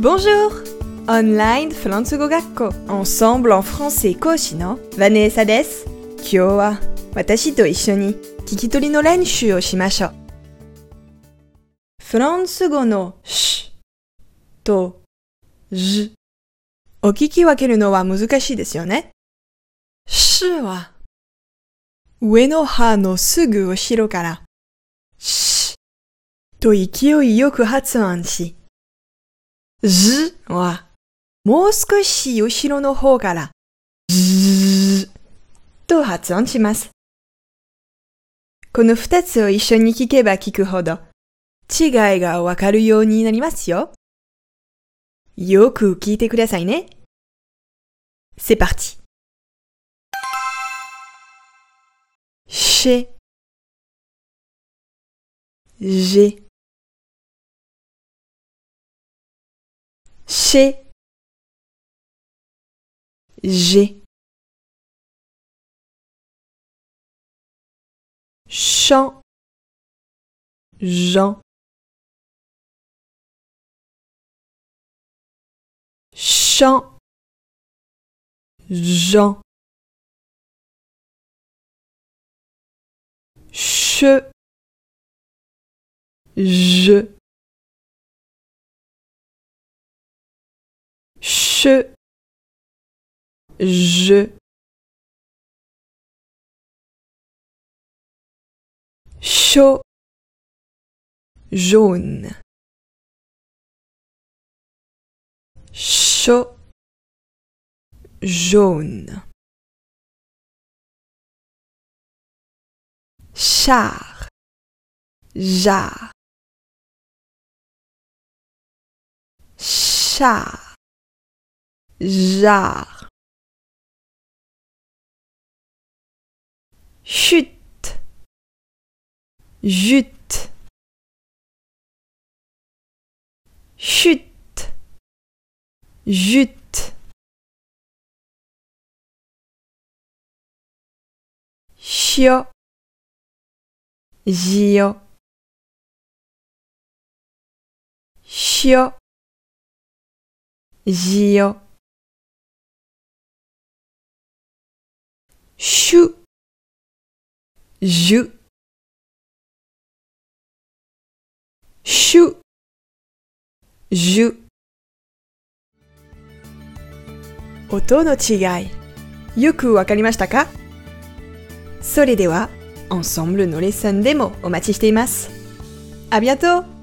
Bonjour. Online フランス語学校 Ensemble en français 講師のヴァネーサです今日は私と一緒に聞き取りの練習をしましょうフランス語のしとじお聞き分けるのは難しいですよねしは上の歯のすぐ後ろからしと勢いよく発音しずは、もう少し後ろの方から、ずと発音します。この二つを一緒に聞けば聞くほど、違いがわかるようになりますよ。よく聞いてくださいね。C'est parti. Chez. J'ai. Chant, Jean, chant, Jean, che, je, chaud, jaune, chaud, jaune, char, jar, char jar. Chute, jute, chute, jute. Chio, Gio, Chio, Gio. Chu, ju, chu, ju. 音の違い、よくわかりましたか？それでは、ensemble のレッスンでもお待ちしています。ありがとう。